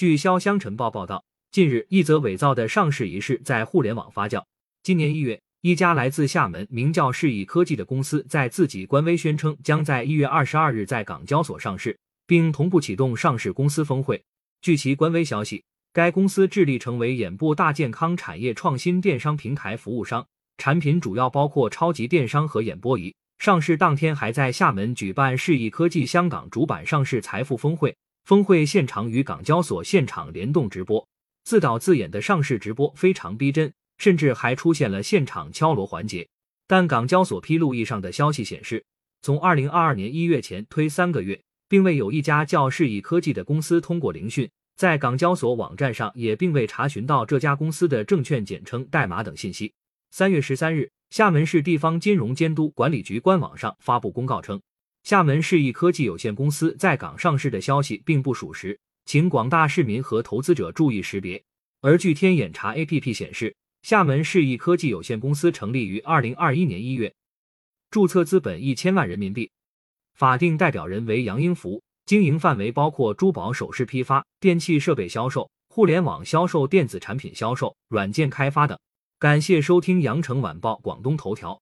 据潇湘晨报报道，近日一则伪造的上市仪式在互联网发酵。今年一月，一家来自厦门名叫世易科技的公司在自己官微宣称将在一月二十二日在港交所上市，并同步启动上市公司峰会。据其官微消息，该公司致力成为眼部大健康产业创新电商平台服务商，产品主要包括超级电商和眼波仪。上市当天还在厦门举办世易科技香港主板上市财富峰会，峰会现场与港交所现场联动直播，自导自演的上市直播非常逼真。甚至还出现了现场敲锣环节，但港交所披露以上的消息显示，从二零二二年一月前推三个月，并未有一家叫世易科技的公司通过聆讯，在港交所网站上也并未查询到这家公司的证券简称、代码等信息。三月十三日，厦门市地方金融监督管理局官网上发布公告称，厦门世易科技有限公司在港上市的消息并不属实，请广大市民和投资者注意识别。而据天眼查 APP 显示。厦门世易科技有限公司成立于二零二一年一月，注册资本一千万人民币，法定代表人为杨英福，经营范围包括珠宝首饰批发、电器设备销售、互联网销售、电子产品销售、软件开发等。感谢收听羊城晚报广东头条。